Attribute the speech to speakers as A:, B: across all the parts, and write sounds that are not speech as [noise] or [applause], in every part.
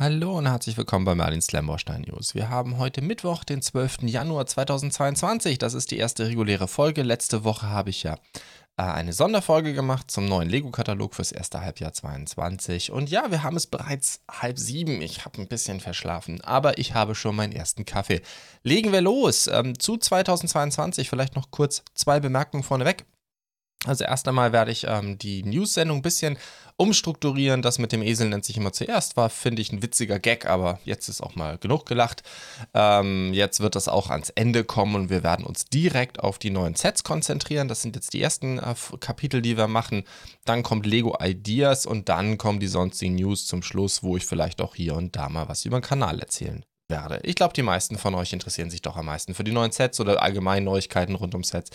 A: Hallo und herzlich willkommen bei Merlin Slamborstein News. Wir haben heute Mittwoch, den 12. Januar 2022. Das ist die erste reguläre Folge. Letzte Woche habe ich ja äh, eine Sonderfolge gemacht zum neuen Lego-Katalog fürs erste Halbjahr 22. Und ja, wir haben es bereits halb sieben. Ich habe ein bisschen verschlafen, aber ich habe schon meinen ersten Kaffee. Legen wir los ähm, zu 2022. Vielleicht noch kurz zwei Bemerkungen vorneweg. Also erst einmal werde ich ähm, die News-Sendung ein bisschen umstrukturieren. Das mit dem Esel nennt sich immer zuerst, war, finde ich, ein witziger Gag, aber jetzt ist auch mal genug gelacht. Ähm, jetzt wird das auch ans Ende kommen und wir werden uns direkt auf die neuen Sets konzentrieren. Das sind jetzt die ersten äh, Kapitel, die wir machen. Dann kommt Lego Ideas und dann kommen die sonstigen News zum Schluss, wo ich vielleicht auch hier und da mal was über den Kanal erzählen werde. Ich glaube, die meisten von euch interessieren sich doch am meisten für die neuen Sets oder allgemein Neuigkeiten rund um Sets.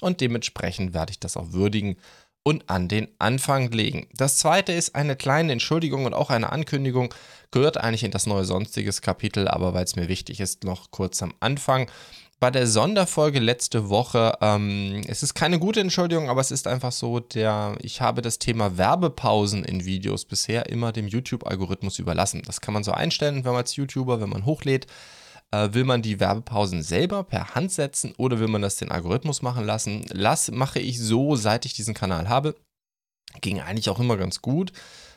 A: Und dementsprechend werde ich das auch würdigen und an den Anfang legen. Das zweite ist eine kleine Entschuldigung und auch eine Ankündigung, gehört eigentlich in das neue sonstiges Kapitel, aber weil es mir wichtig ist, noch kurz am Anfang bei der Sonderfolge letzte Woche, ähm, es ist keine gute Entschuldigung, aber es ist einfach so, der, ich habe das Thema Werbepausen in Videos bisher immer dem YouTube-Algorithmus überlassen. Das kann man so einstellen, wenn man als YouTuber, wenn man hochlädt, äh, will man die Werbepausen selber per Hand setzen oder will man das den Algorithmus machen lassen? Lass, mache ich so, seit ich diesen Kanal habe. Ging eigentlich auch immer ganz gut.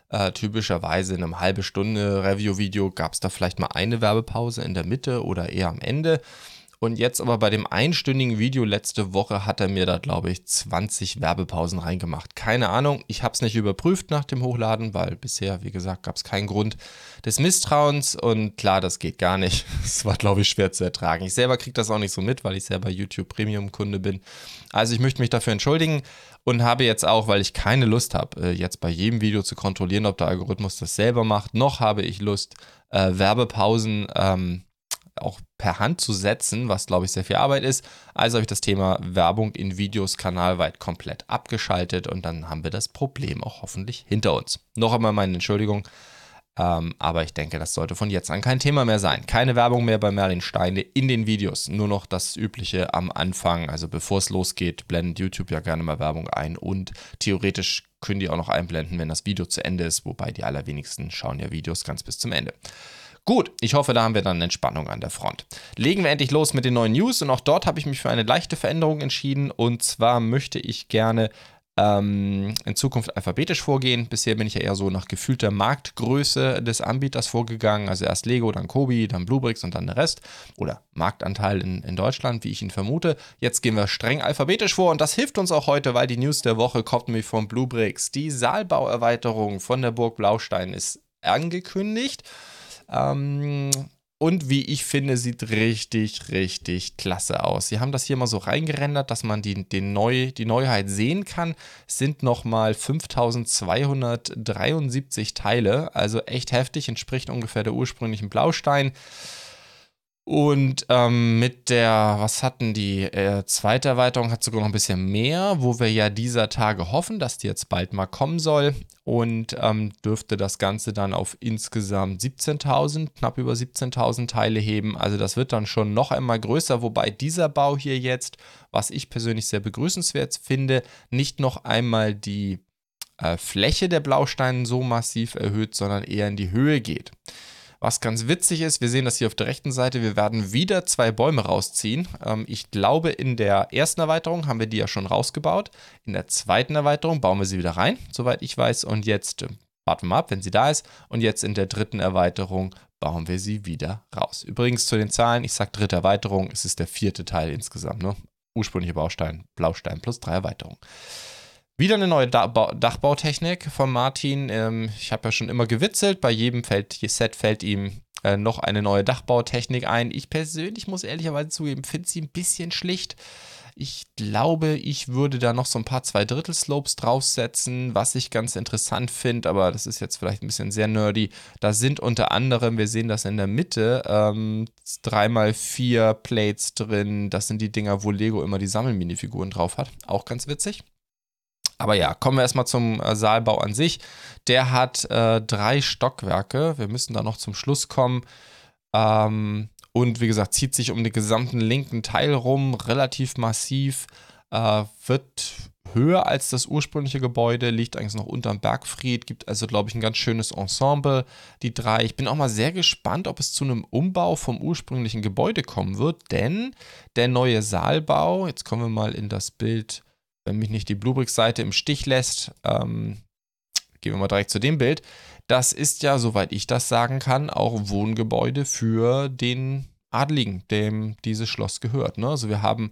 A: Äh, typischerweise in einem halbe Stunde Review-Video gab es da vielleicht mal eine Werbepause in der Mitte oder eher am Ende. Und jetzt aber bei dem einstündigen Video letzte Woche hat er mir da, glaube ich, 20 Werbepausen reingemacht. Keine Ahnung, ich habe es nicht überprüft nach dem Hochladen, weil bisher, wie gesagt, gab es keinen Grund des Misstrauens. Und klar, das geht gar nicht. [laughs] Es war, glaube ich, schwer zu ertragen. Ich selber kriege das auch nicht so mit, weil ich selber YouTube Premium-Kunde bin. Also ich möchte mich dafür entschuldigen und habe jetzt auch, weil ich keine Lust habe, äh, jetzt bei jedem Video zu kontrollieren, ob der Algorithmus das selber macht, noch habe ich Lust, äh, Werbepausen ähm, auch per Hand zu setzen, was glaube ich sehr viel Arbeit ist. Also habe ich das Thema Werbung in Videos kanalweit komplett abgeschaltet und dann haben wir das Problem auch hoffentlich hinter uns. Noch einmal meine Entschuldigung, ähm, aber ich denke, das sollte von jetzt an kein Thema mehr sein. Keine Werbung mehr bei Merlin Steine in den Videos, nur noch das Übliche am Anfang. Also bevor es losgeht, blendet YouTube ja gerne mal Werbung ein und theoretisch können die auch noch einblenden, wenn das Video zu Ende ist, wobei die allerwenigsten schauen ja Videos ganz bis zum Ende. Gut, ich hoffe, da haben wir dann Entspannung an der Front. Legen wir endlich los mit den neuen News und auch dort habe ich mich für eine leichte Veränderung entschieden und zwar möchte ich gerne ähm, in Zukunft alphabetisch vorgehen. Bisher bin ich ja eher so nach gefühlter Marktgröße des Anbieters vorgegangen. Also erst Lego, dann Kobi, dann Bluebricks und dann der Rest. Oder Marktanteil in, in Deutschland, wie ich ihn vermute. Jetzt gehen wir streng alphabetisch vor und das hilft uns auch heute, weil die News der Woche kommt nämlich von Bluebricks. Die Saalbauerweiterung von der Burg Blaustein ist angekündigt. Ähm, und wie ich finde, sieht richtig, richtig klasse aus. Sie haben das hier mal so reingerendert, dass man die, den Neu, die Neuheit sehen kann. Es sind nochmal 5273 Teile, also echt heftig, entspricht ungefähr der ursprünglichen Blaustein. Und ähm, mit der, was hatten die, äh, zweite Erweiterung hat sogar noch ein bisschen mehr, wo wir ja dieser Tage hoffen, dass die jetzt bald mal kommen soll. Und ähm, dürfte das Ganze dann auf insgesamt 17.000, knapp über 17.000 Teile heben. Also das wird dann schon noch einmal größer, wobei dieser Bau hier jetzt, was ich persönlich sehr begrüßenswert finde, nicht noch einmal die äh, Fläche der Blausteine so massiv erhöht, sondern eher in die Höhe geht. Was ganz witzig ist, wir sehen das hier auf der rechten Seite, wir werden wieder zwei Bäume rausziehen. Ähm, ich glaube, in der ersten Erweiterung haben wir die ja schon rausgebaut. In der zweiten Erweiterung bauen wir sie wieder rein, soweit ich weiß. Und jetzt äh, warten wir mal ab, wenn sie da ist. Und jetzt in der dritten Erweiterung bauen wir sie wieder raus. Übrigens zu den Zahlen, ich sage dritte Erweiterung, es ist der vierte Teil insgesamt. Ne? Ursprünglicher Baustein, Blaustein plus drei Erweiterungen. Wieder eine neue Dachbautechnik von Martin. Ähm, ich habe ja schon immer gewitzelt. Bei jedem Set fällt ihm äh, noch eine neue Dachbautechnik ein. Ich persönlich muss ehrlicherweise zugeben, finde sie ein bisschen schlicht. Ich glaube, ich würde da noch so ein paar Zwei-Drittel-Slopes draufsetzen, was ich ganz interessant finde, aber das ist jetzt vielleicht ein bisschen sehr nerdy. Da sind unter anderem, wir sehen das in der Mitte, ähm, 3x4 Plates drin. Das sind die Dinger, wo Lego immer die Sammelminifiguren drauf hat. Auch ganz witzig. Aber ja, kommen wir erstmal zum äh, Saalbau an sich. Der hat äh, drei Stockwerke. Wir müssen da noch zum Schluss kommen. Ähm, und wie gesagt, zieht sich um den gesamten linken Teil rum, relativ massiv. Äh, wird höher als das ursprüngliche Gebäude, liegt eigentlich noch unterm Bergfried, gibt also, glaube ich, ein ganz schönes Ensemble, die drei. Ich bin auch mal sehr gespannt, ob es zu einem Umbau vom ursprünglichen Gebäude kommen wird, denn der neue Saalbau, jetzt kommen wir mal in das Bild, wenn mich nicht die Bluebricks-Seite im Stich lässt, ähm, gehen wir mal direkt zu dem Bild. Das ist ja, soweit ich das sagen kann, auch Wohngebäude für den Adligen, dem dieses Schloss gehört. Ne? Also wir haben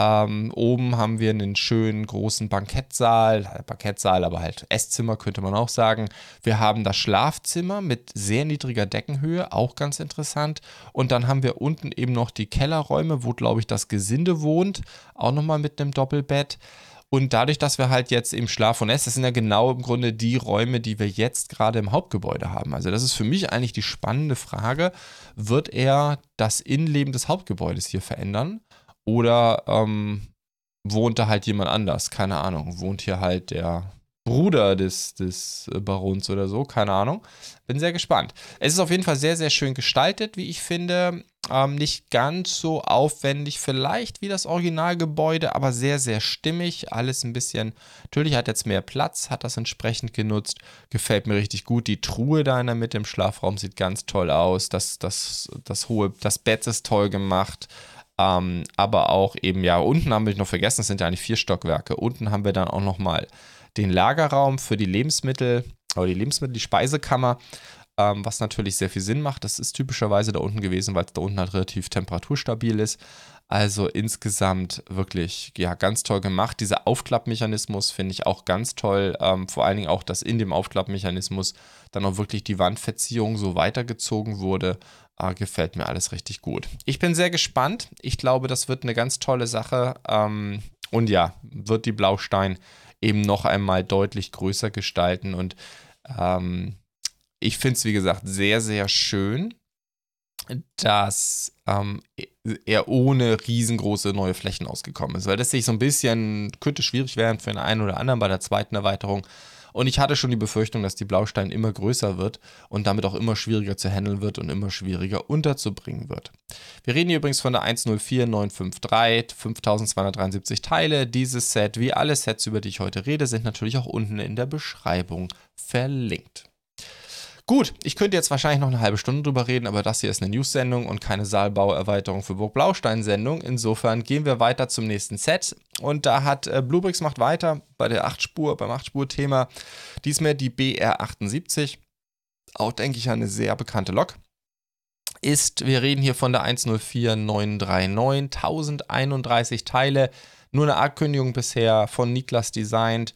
A: ähm, oben haben wir einen schönen großen Bankettsaal, Bankettsaal, aber halt Esszimmer könnte man auch sagen. Wir haben das Schlafzimmer mit sehr niedriger Deckenhöhe, auch ganz interessant. Und dann haben wir unten eben noch die Kellerräume, wo, glaube ich, das Gesinde wohnt, auch nochmal mit einem Doppelbett. Und dadurch, dass wir halt jetzt im Schlaf- und Ess, das sind ja genau im Grunde die Räume, die wir jetzt gerade im Hauptgebäude haben. Also das ist für mich eigentlich die spannende Frage, wird er das Innenleben des Hauptgebäudes hier verändern? Oder ähm, wohnt da halt jemand anders? Keine Ahnung. Wohnt hier halt der Bruder des, des äh, Barons oder so? Keine Ahnung. Bin sehr gespannt. Es ist auf jeden Fall sehr, sehr schön gestaltet, wie ich finde. Ähm, nicht ganz so aufwendig vielleicht wie das Originalgebäude, aber sehr, sehr stimmig. Alles ein bisschen, natürlich hat jetzt mehr Platz, hat das entsprechend genutzt. Gefällt mir richtig gut. Die Truhe da in der Mitte im Schlafraum sieht ganz toll aus. Das, das, das hohe, das Bett ist toll gemacht. Ähm, aber auch eben, ja, unten haben wir noch vergessen, es sind ja eigentlich vier Stockwerke. Unten haben wir dann auch nochmal den Lagerraum für die Lebensmittel, oder die Lebensmittel, die Speisekammer, ähm, was natürlich sehr viel Sinn macht. Das ist typischerweise da unten gewesen, weil es da unten halt relativ temperaturstabil ist. Also insgesamt wirklich, ja, ganz toll gemacht. Dieser Aufklappmechanismus finde ich auch ganz toll. Ähm, vor allen Dingen auch, dass in dem Aufklappmechanismus dann auch wirklich die Wandverziehung so weitergezogen wurde. Äh, gefällt mir alles richtig gut. Ich bin sehr gespannt. Ich glaube, das wird eine ganz tolle Sache. Ähm, und ja, wird die Blaustein eben noch einmal deutlich größer gestalten. Und ähm, ich finde es, wie gesagt, sehr, sehr schön, dass ähm, er ohne riesengroße neue Flächen ausgekommen ist, weil das sich so ein bisschen könnte schwierig werden für den einen oder anderen bei der zweiten Erweiterung. Und ich hatte schon die Befürchtung, dass die Blaustein immer größer wird und damit auch immer schwieriger zu handeln wird und immer schwieriger unterzubringen wird. Wir reden hier übrigens von der 104953, 5273 Teile. Dieses Set, wie alle Sets, über die ich heute rede, sind natürlich auch unten in der Beschreibung verlinkt. Gut, ich könnte jetzt wahrscheinlich noch eine halbe Stunde drüber reden, aber das hier ist eine News-Sendung und keine Saalbauerweiterung für Burg Blaustein-Sendung. Insofern gehen wir weiter zum nächsten Set. Und da hat äh, Bluebricks macht weiter bei der 8-Spur, beim 8-Spur-Thema. Diesmal die BR78. Auch, denke ich, eine sehr bekannte Lok. Ist, wir reden hier von der 104939, 1031 Teile. Nur eine Ankündigung bisher von Niklas designt.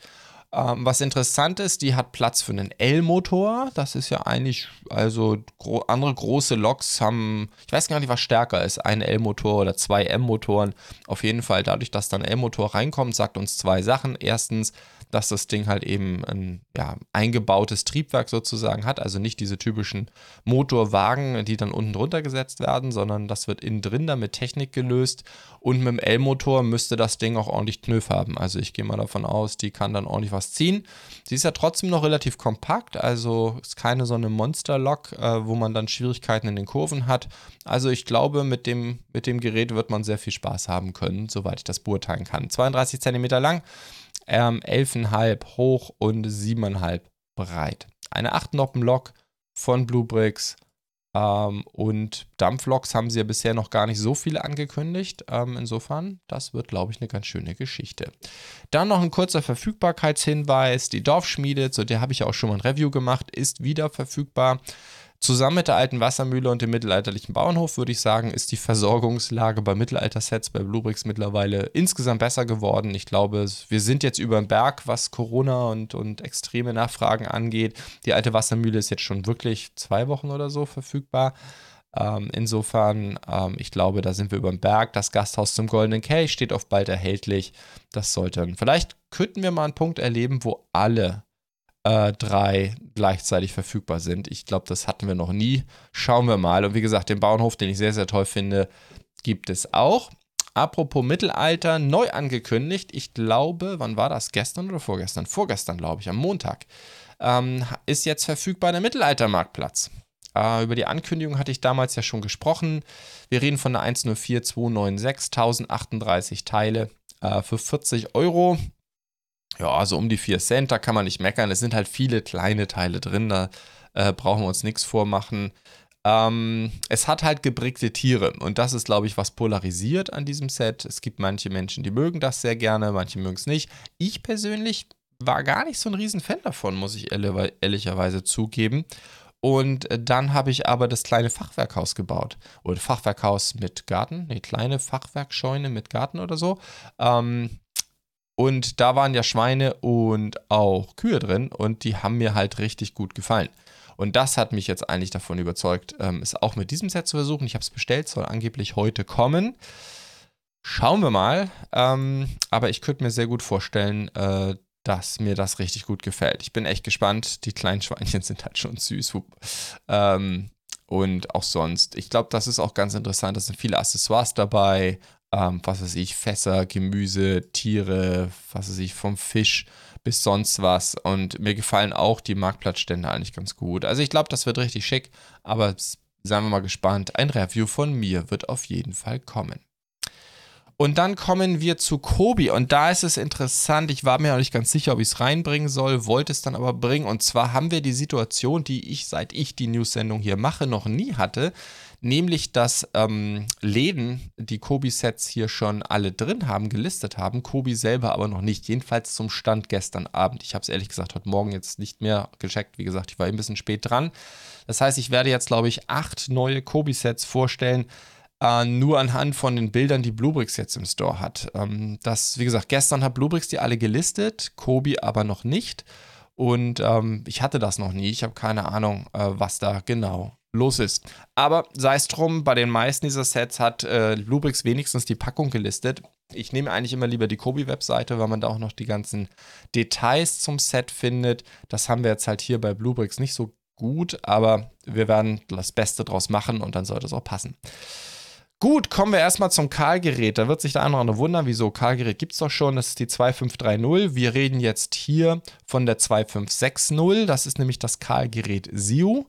A: Ähm, was interessant ist, die hat Platz für einen L-Motor. Das ist ja eigentlich, also gro andere große Loks haben, ich weiß gar nicht, was stärker ist, ein L-Motor oder zwei M-Motoren. Auf jeden Fall, dadurch, dass dann L-Motor reinkommt, sagt uns zwei Sachen. Erstens, dass das Ding halt eben ein ja, eingebautes Triebwerk sozusagen hat, also nicht diese typischen Motorwagen, die dann unten drunter gesetzt werden, sondern das wird innen drin dann mit Technik gelöst und mit dem L-Motor müsste das Ding auch ordentlich Knöpf haben. Also ich gehe mal davon aus, die kann dann ordentlich was ziehen. Sie ist ja trotzdem noch relativ kompakt, also ist keine so eine Monster-Lok, äh, wo man dann Schwierigkeiten in den Kurven hat. Also ich glaube, mit dem, mit dem Gerät wird man sehr viel Spaß haben können, soweit ich das beurteilen kann. 32 cm lang ähm, 11,5 hoch und 7,5 breit. Eine 8-Noppen-Lok von Bluebricks. Ähm, und Dampfloks haben sie ja bisher noch gar nicht so viele angekündigt. Ähm, insofern, das wird, glaube ich, eine ganz schöne Geschichte. Dann noch ein kurzer Verfügbarkeitshinweis. Die Dorfschmiede, zu der habe ich auch schon mal ein Review gemacht, ist wieder verfügbar. Zusammen mit der alten Wassermühle und dem mittelalterlichen Bauernhof würde ich sagen, ist die Versorgungslage bei Mittelalter-Sets bei Bluebricks mittlerweile insgesamt besser geworden. Ich glaube, wir sind jetzt über den Berg, was Corona und, und extreme Nachfragen angeht. Die alte Wassermühle ist jetzt schon wirklich zwei Wochen oder so verfügbar. Ähm, insofern, ähm, ich glaube, da sind wir über den Berg. Das Gasthaus zum Goldenen Kelch steht auf bald erhältlich. Das sollten. Vielleicht könnten wir mal einen Punkt erleben, wo alle äh, drei gleichzeitig verfügbar sind. Ich glaube, das hatten wir noch nie. Schauen wir mal. Und wie gesagt, den Bauernhof, den ich sehr, sehr toll finde, gibt es auch. Apropos Mittelalter, neu angekündigt. Ich glaube, wann war das? Gestern oder vorgestern? Vorgestern, glaube ich, am Montag. Ähm, ist jetzt verfügbar der Mittelaltermarktplatz. Äh, über die Ankündigung hatte ich damals ja schon gesprochen. Wir reden von der 104296, 1038 Teile äh, für 40 Euro. Ja, also um die 4 Cent, da kann man nicht meckern. Es sind halt viele kleine Teile drin, da äh, brauchen wir uns nichts vormachen. Ähm, es hat halt gebrickte Tiere und das ist, glaube ich, was polarisiert an diesem Set. Es gibt manche Menschen, die mögen das sehr gerne, manche mögen es nicht. Ich persönlich war gar nicht so ein Riesenfan davon, muss ich ehrlicherweise zugeben. Und äh, dann habe ich aber das kleine Fachwerkhaus gebaut. Oder Fachwerkhaus mit Garten. Ne, kleine Fachwerkscheune mit Garten oder so. Ähm, und da waren ja Schweine und auch Kühe drin und die haben mir halt richtig gut gefallen. Und das hat mich jetzt eigentlich davon überzeugt, ähm, es auch mit diesem Set zu versuchen. Ich habe es bestellt, soll angeblich heute kommen. Schauen wir mal. Ähm, aber ich könnte mir sehr gut vorstellen, äh, dass mir das richtig gut gefällt. Ich bin echt gespannt. Die kleinen Schweinchen [laughs] sind halt schon süß. Ähm, und auch sonst. Ich glaube, das ist auch ganz interessant. Da sind viele Accessoires dabei. Ähm, was weiß ich, Fässer, Gemüse, Tiere, was weiß ich, vom Fisch bis sonst was. Und mir gefallen auch die Marktplatzstände eigentlich ganz gut. Also ich glaube, das wird richtig schick, aber seien wir mal gespannt. Ein Review von mir wird auf jeden Fall kommen. Und dann kommen wir zu Kobi. Und da ist es interessant. Ich war mir noch nicht ganz sicher, ob ich es reinbringen soll, wollte es dann aber bringen. Und zwar haben wir die Situation, die ich, seit ich die News-Sendung hier mache, noch nie hatte nämlich dass ähm, Läden, die Kobi-Sets hier schon alle drin haben, gelistet haben, Kobi selber aber noch nicht, jedenfalls zum Stand gestern Abend. Ich habe es ehrlich gesagt heute Morgen jetzt nicht mehr gecheckt, wie gesagt, ich war ein bisschen spät dran. Das heißt, ich werde jetzt, glaube ich, acht neue Kobi-Sets vorstellen, äh, nur anhand von den Bildern, die Bluebricks jetzt im Store hat. Ähm, das, wie gesagt, gestern hat Bluebricks die alle gelistet, Kobi aber noch nicht. Und ähm, ich hatte das noch nie. Ich habe keine Ahnung, äh, was da genau los ist. Aber sei es drum, bei den meisten dieser Sets hat äh, Lubrix wenigstens die Packung gelistet. Ich nehme eigentlich immer lieber die Kobi-Webseite, weil man da auch noch die ganzen Details zum Set findet. Das haben wir jetzt halt hier bei Bluebricks nicht so gut, aber wir werden das Beste draus machen und dann sollte es auch passen. Gut, kommen wir erstmal zum Karl-Gerät. Da wird sich der eine oder andere wundern, wieso Karl-Gerät gibt es doch schon. Das ist die 2530. Wir reden jetzt hier von der 2560. Das ist nämlich das Karl-Gerät SIO.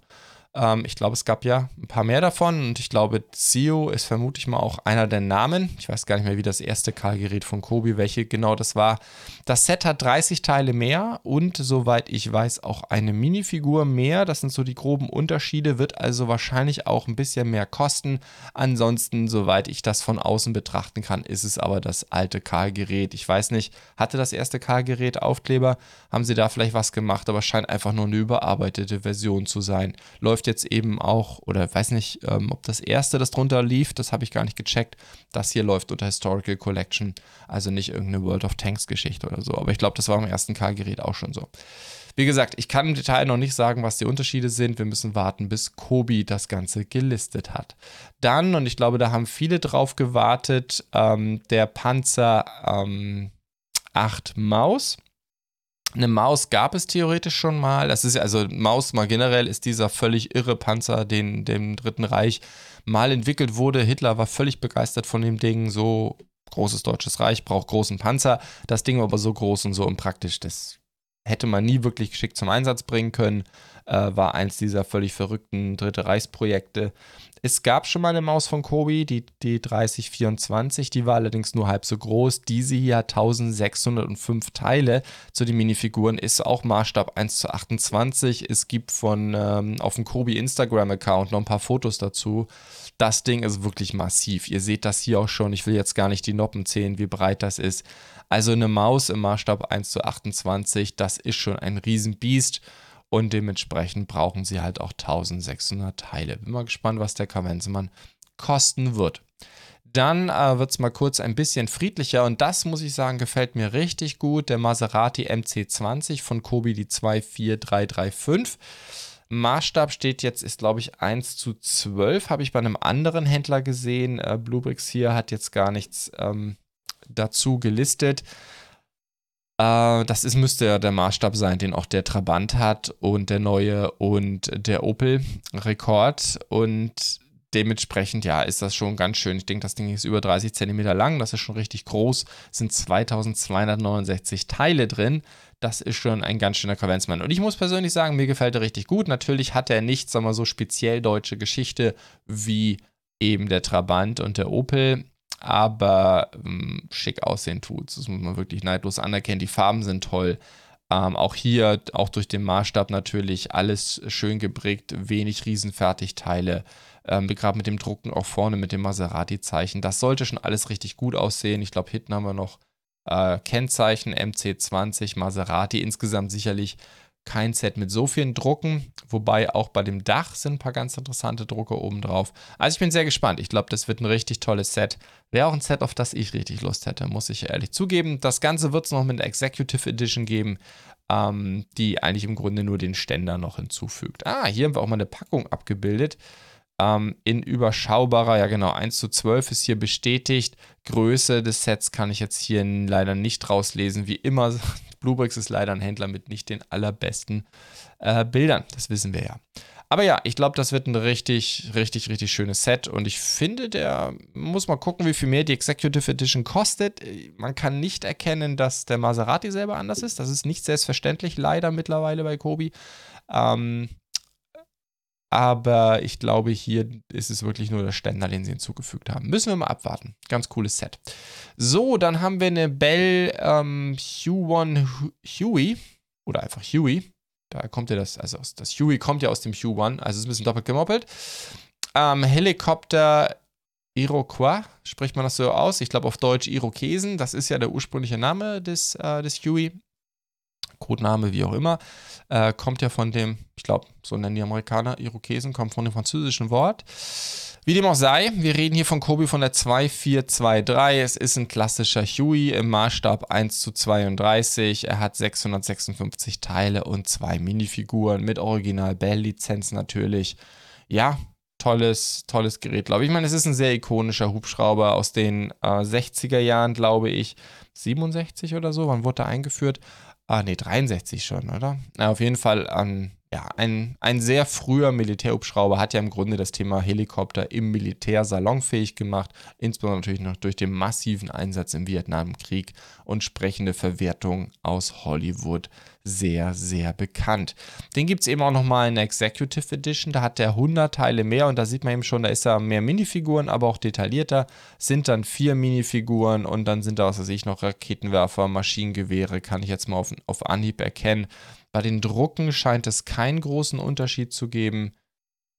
A: Ähm, ich glaube, es gab ja ein paar mehr davon und ich glaube, Zio ist vermutlich mal auch einer der Namen. Ich weiß gar nicht mehr, wie das erste Karl-Gerät von Kobi, welche genau das war. Das Set hat 30 Teile mehr und soweit ich weiß auch eine Minifigur mehr. Das sind so die groben Unterschiede, wird also wahrscheinlich auch ein bisschen mehr kosten. Ansonsten, soweit ich das von außen betrachten kann, ist es aber das alte Karl-Gerät. Ich weiß nicht, hatte das erste Karl-Gerät Aufkleber? Haben sie da vielleicht was gemacht, aber scheint einfach nur eine überarbeitete Version zu sein. Läuft läuft jetzt eben auch, oder weiß nicht, ähm, ob das erste, das drunter lief, das habe ich gar nicht gecheckt. Das hier läuft unter Historical Collection, also nicht irgendeine World of Tanks Geschichte oder so. Aber ich glaube, das war im ersten K-Gerät auch schon so. Wie gesagt, ich kann im Detail noch nicht sagen, was die Unterschiede sind. Wir müssen warten, bis Kobi das Ganze gelistet hat. Dann, und ich glaube, da haben viele drauf gewartet, ähm, der Panzer ähm, 8 Maus. Eine Maus gab es theoretisch schon mal. Das ist also Maus mal generell ist dieser völlig irre Panzer, den dem Dritten Reich mal entwickelt wurde. Hitler war völlig begeistert von dem Ding. So großes deutsches Reich braucht großen Panzer. Das Ding war aber so groß und so unpraktisch. Das hätte man nie wirklich geschickt zum Einsatz bringen können. Äh, war eins dieser völlig verrückten Dritte Reichsprojekte. Es gab schon mal eine Maus von Kobi, die, die 3024, die war allerdings nur halb so groß. Diese hier hat 1605 Teile zu den Minifiguren, ist auch Maßstab 1 zu 28. Es gibt von ähm, auf dem Kobi Instagram-Account noch ein paar Fotos dazu. Das Ding ist wirklich massiv. Ihr seht das hier auch schon. Ich will jetzt gar nicht die Noppen zählen, wie breit das ist. Also eine Maus im Maßstab 1 zu 28, das ist schon ein Riesenbiest und dementsprechend brauchen sie halt auch 1600 Teile. Bin mal gespannt, was der Kavensemann kosten wird. Dann äh, wird es mal kurz ein bisschen friedlicher und das muss ich sagen, gefällt mir richtig gut. Der Maserati MC20 von Kobi, die 24335. Maßstab steht jetzt, ist glaube ich 1 zu 12, habe ich bei einem anderen Händler gesehen. Äh, Bluebricks hier hat jetzt gar nichts ähm, dazu gelistet. Äh, das ist, müsste ja der Maßstab sein, den auch der Trabant hat und der neue und der Opel Rekord. Und dementsprechend, ja, ist das schon ganz schön. Ich denke, das Ding ist über 30 Zentimeter lang, das ist schon richtig groß. Es sind 2269 Teile drin. Das ist schon ein ganz schöner Kavenzmann. Und ich muss persönlich sagen, mir gefällt er richtig gut. Natürlich hat er nicht, sagen wir so, speziell deutsche Geschichte wie eben der Trabant und der Opel aber ähm, schick aussehen tut. Das muss man wirklich neidlos anerkennen. Die Farben sind toll. Ähm, auch hier, auch durch den Maßstab natürlich, alles schön geprägt, wenig Riesenfertigteile. Ähm, Gerade mit dem Drucken auch vorne mit dem Maserati-Zeichen. Das sollte schon alles richtig gut aussehen. Ich glaube, hinten haben wir noch äh, Kennzeichen MC20, Maserati. Insgesamt sicherlich kein Set mit so vielen Drucken, wobei auch bei dem Dach sind ein paar ganz interessante Drucke oben drauf. Also ich bin sehr gespannt. Ich glaube, das wird ein richtig tolles Set. Wäre auch ein Set, auf das ich richtig Lust hätte, muss ich ehrlich zugeben. Das Ganze wird es noch mit Executive Edition geben, ähm, die eigentlich im Grunde nur den Ständer noch hinzufügt. Ah, hier haben wir auch mal eine Packung abgebildet. Ähm, in überschaubarer, ja genau, 1 zu 12 ist hier bestätigt. Größe des Sets kann ich jetzt hier leider nicht rauslesen. Wie immer Bluebricks ist leider ein Händler mit nicht den allerbesten äh, Bildern. Das wissen wir ja. Aber ja, ich glaube, das wird ein richtig, richtig, richtig schönes Set. Und ich finde, der muss mal gucken, wie viel mehr die Executive Edition kostet. Man kann nicht erkennen, dass der Maserati selber anders ist. Das ist nicht selbstverständlich, leider mittlerweile bei Kobi. Ähm, aber ich glaube, hier ist es wirklich nur der Ständer, den sie hinzugefügt haben. Müssen wir mal abwarten. Ganz cooles Set. So, dann haben wir eine Bell ähm, Hue1 Huey. Oder einfach Huey. Da kommt ja das, also das Huey kommt ja aus dem Hue 1, also ist ein bisschen doppelt gemoppelt. Ähm, Helikopter Iroquois, spricht man das so aus? Ich glaube auf Deutsch Irokesen. Das ist ja der ursprüngliche Name des, äh, des Huey. Codename, wie auch immer, äh, kommt ja von dem, ich glaube, so nennen die Amerikaner Irokesen, kommt von dem französischen Wort. Wie dem auch sei, wir reden hier von Kobi von der 2423. Es ist ein klassischer Huey im Maßstab 1 zu 32. Er hat 656 Teile und zwei Minifiguren mit Original Bell-Lizenz natürlich. Ja, tolles, tolles Gerät, glaube ich. Ich meine, es ist ein sehr ikonischer Hubschrauber aus den äh, 60er Jahren, glaube ich. 67 oder so, wann wurde er eingeführt? Ah, nee, 63 schon, oder? Na, auf jeden Fall an ja, ein, ein sehr früher Militärhubschrauber hat ja im Grunde das Thema Helikopter im Militär salonfähig gemacht, insbesondere natürlich noch durch den massiven Einsatz im Vietnamkrieg und sprechende Verwertung aus Hollywood sehr, sehr bekannt. Den gibt es eben auch nochmal in der Executive Edition, da hat der 100 Teile mehr und da sieht man eben schon, da ist da mehr Minifiguren, aber auch detaillierter, sind dann vier Minifiguren und dann sind da, was weiß ich, noch Raketenwerfer, Maschinengewehre, kann ich jetzt mal auf, auf Anhieb erkennen. Bei den Drucken scheint es keinen großen Unterschied zu geben.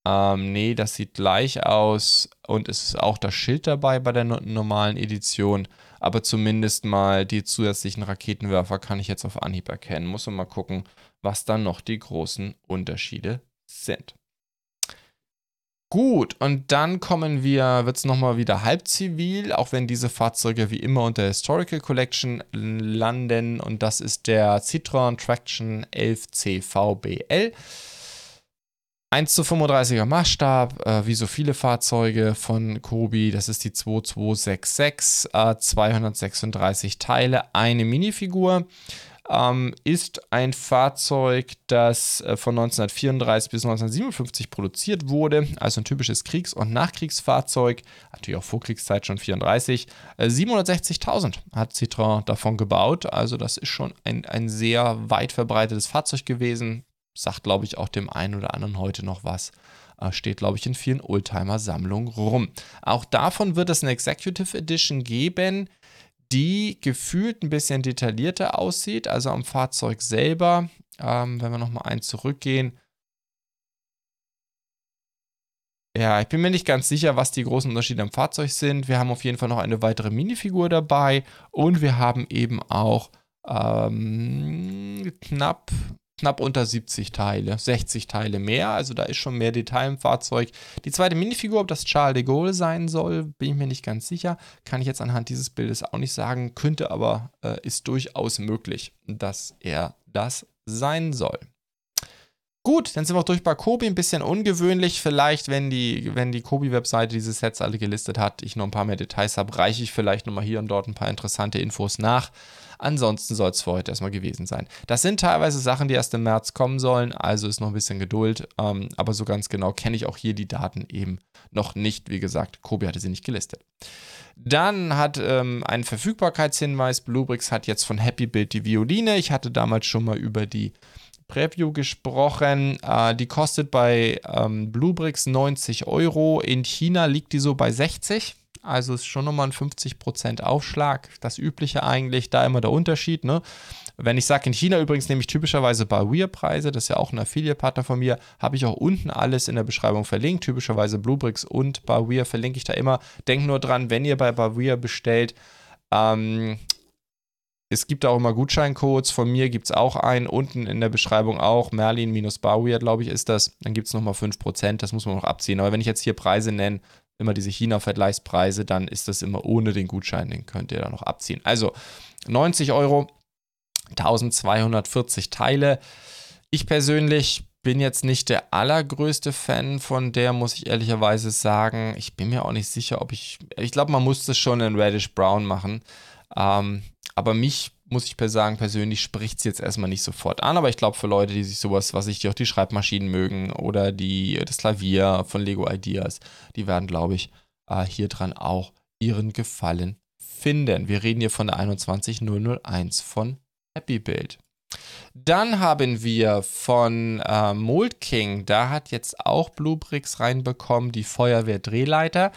A: Ähm, nee, das sieht gleich aus und es ist auch das Schild dabei bei der normalen Edition. Aber zumindest mal die zusätzlichen Raketenwerfer kann ich jetzt auf Anhieb erkennen. Muss man mal gucken, was dann noch die großen Unterschiede sind. Gut, und dann kommen wir, wird es nochmal wieder halb zivil, auch wenn diese Fahrzeuge wie immer unter Historical Collection landen. Und das ist der Citroën Traction 11C VBL. 1 zu 35er Maßstab, äh, wie so viele Fahrzeuge von Kobi. Das ist die 2266, äh, 236 Teile, eine Minifigur ähm, ist ein Fahrzeug, das äh, von 1934 bis 1957 produziert wurde, also ein typisches Kriegs- und Nachkriegsfahrzeug, natürlich auch Vorkriegszeit schon 34. Äh, 760.000 hat Citroën davon gebaut, also das ist schon ein, ein sehr weit verbreitetes Fahrzeug gewesen. Sagt, glaube ich, auch dem einen oder anderen heute noch was äh, steht, glaube ich, in vielen Oldtimer-Sammlungen rum. Auch davon wird es eine Executive Edition geben die gefühlt ein bisschen detaillierter aussieht, also am Fahrzeug selber. Ähm, wenn wir nochmal eins zurückgehen. Ja, ich bin mir nicht ganz sicher, was die großen Unterschiede am Fahrzeug sind. Wir haben auf jeden Fall noch eine weitere Minifigur dabei und wir haben eben auch ähm, knapp knapp unter 70 Teile, 60 Teile mehr, also da ist schon mehr Detail im Fahrzeug. Die zweite Minifigur, ob das Charles de Gaulle sein soll, bin ich mir nicht ganz sicher, kann ich jetzt anhand dieses Bildes auch nicht sagen, könnte aber, äh, ist durchaus möglich, dass er das sein soll. Gut, dann sind wir auch durch bei Kobi. Ein bisschen ungewöhnlich. Vielleicht, wenn die, wenn die Kobi-Webseite diese Sets alle gelistet hat, ich noch ein paar mehr Details habe, reiche ich vielleicht nochmal hier und dort ein paar interessante Infos nach. Ansonsten soll es für heute erstmal gewesen sein. Das sind teilweise Sachen, die erst im März kommen sollen, also ist noch ein bisschen Geduld. Ähm, aber so ganz genau kenne ich auch hier die Daten eben noch nicht. Wie gesagt, Kobi hatte sie nicht gelistet. Dann hat ähm, ein Verfügbarkeitshinweis. Bluebricks hat jetzt von Happy Build die Violine. Ich hatte damals schon mal über die Preview gesprochen. Äh, die kostet bei ähm, Bluebricks 90 Euro. In China liegt die so bei 60. also ist schon nochmal ein 50% Aufschlag. Das übliche eigentlich, da immer der Unterschied. Ne? Wenn ich sage, in China übrigens nehme ich typischerweise Bawir-Preise, das ist ja auch ein Affiliate-Partner von mir, habe ich auch unten alles in der Beschreibung verlinkt. Typischerweise Bluebricks und Bawir verlinke ich da immer. Denkt nur dran, wenn ihr bei Bawir bestellt, ähm, es gibt auch immer Gutscheincodes. Von mir gibt es auch einen. Unten in der Beschreibung auch. Merlin-Bauweird, glaube ich, ist das. Dann gibt es nochmal 5%. Das muss man noch abziehen. Aber wenn ich jetzt hier Preise nenne, immer diese China-Vergleichspreise, dann ist das immer ohne den Gutschein. Den könnt ihr dann noch abziehen. Also 90 Euro, 1240 Teile. Ich persönlich bin jetzt nicht der allergrößte Fan von der, muss ich ehrlicherweise sagen. Ich bin mir auch nicht sicher, ob ich. Ich glaube, man muss das schon in Reddish Brown machen. Ähm, aber mich, muss ich sagen, persönlich spricht es jetzt erstmal nicht sofort an. Aber ich glaube, für Leute, die sich sowas, was ich, die auch die Schreibmaschinen mögen oder die, das Klavier von Lego Ideas, die werden, glaube ich, äh, hier dran auch ihren Gefallen finden. Wir reden hier von der 21001 von Happy Build. Dann haben wir von äh, Mold King, da hat jetzt auch Bluebricks reinbekommen, die Feuerwehr-Drehleiter.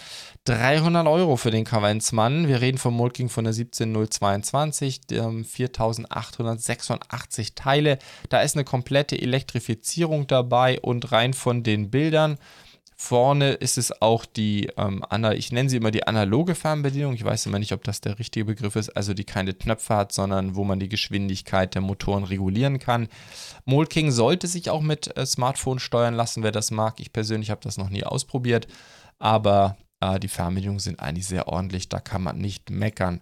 A: 300 Euro für den Kaventsmann. Wir reden von Mold King von der 17022, ähm, 4886 Teile. Da ist eine komplette Elektrifizierung dabei und rein von den Bildern Vorne ist es auch die, ähm, ich nenne sie immer die analoge Fernbedienung. Ich weiß immer nicht, ob das der richtige Begriff ist, also die keine Knöpfe hat, sondern wo man die Geschwindigkeit der Motoren regulieren kann. Molking sollte sich auch mit äh, Smartphone steuern lassen, wer das mag. Ich persönlich habe das noch nie ausprobiert, aber äh, die Fernbedienungen sind eigentlich sehr ordentlich, da kann man nicht meckern.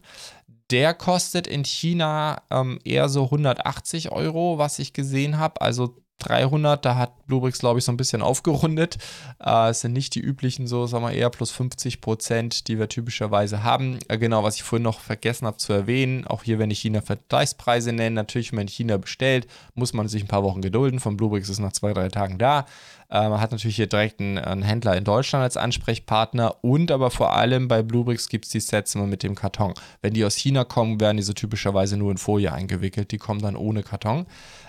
A: Der kostet in China ähm, eher so 180 Euro, was ich gesehen habe. Also 300, da hat Bluebricks, glaube ich, so ein bisschen aufgerundet. Äh, es sind nicht die üblichen, so sagen wir eher plus 50 Prozent, die wir typischerweise haben. Äh, genau, was ich vorhin noch vergessen habe zu erwähnen, auch hier, wenn ich China Vergleichspreise nenne, natürlich, wenn man in China bestellt, muss man sich ein paar Wochen gedulden. Von Bluebricks ist nach zwei, drei Tagen da. Äh, man hat natürlich hier direkt einen, einen, Händler in Deutschland als Ansprechpartner und aber vor allem bei Bluebricks gibt es die Sets immer mit dem Karton. Wenn die aus China kommen, werden diese typischerweise nur in Folie eingewickelt. Die kommen dann ohne Karton.